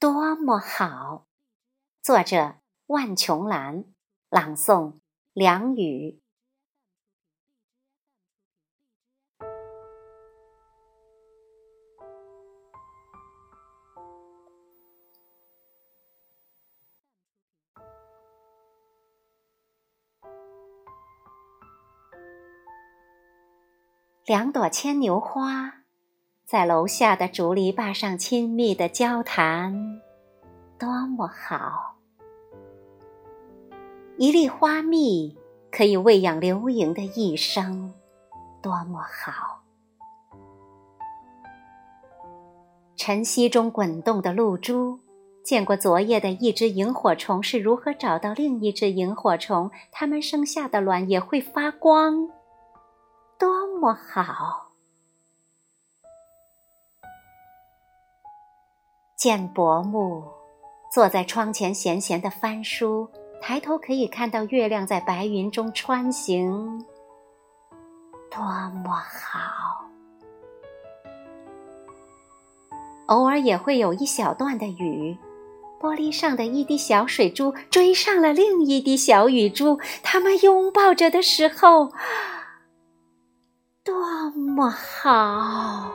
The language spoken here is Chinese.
多么好！作者：万琼兰，朗诵：梁雨。两朵牵牛花。在楼下的竹篱笆上亲密的交谈，多么好！一粒花蜜可以喂养流萤的一生，多么好！晨曦中滚动的露珠，见过昨夜的一只萤火虫是如何找到另一只萤火虫，它们生下的卵也会发光，多么好！见伯母坐在窗前闲闲的翻书，抬头可以看到月亮在白云中穿行，多么好！偶尔也会有一小段的雨，玻璃上的一滴小水珠追上了另一滴小雨珠，它们拥抱着的时候，多么好！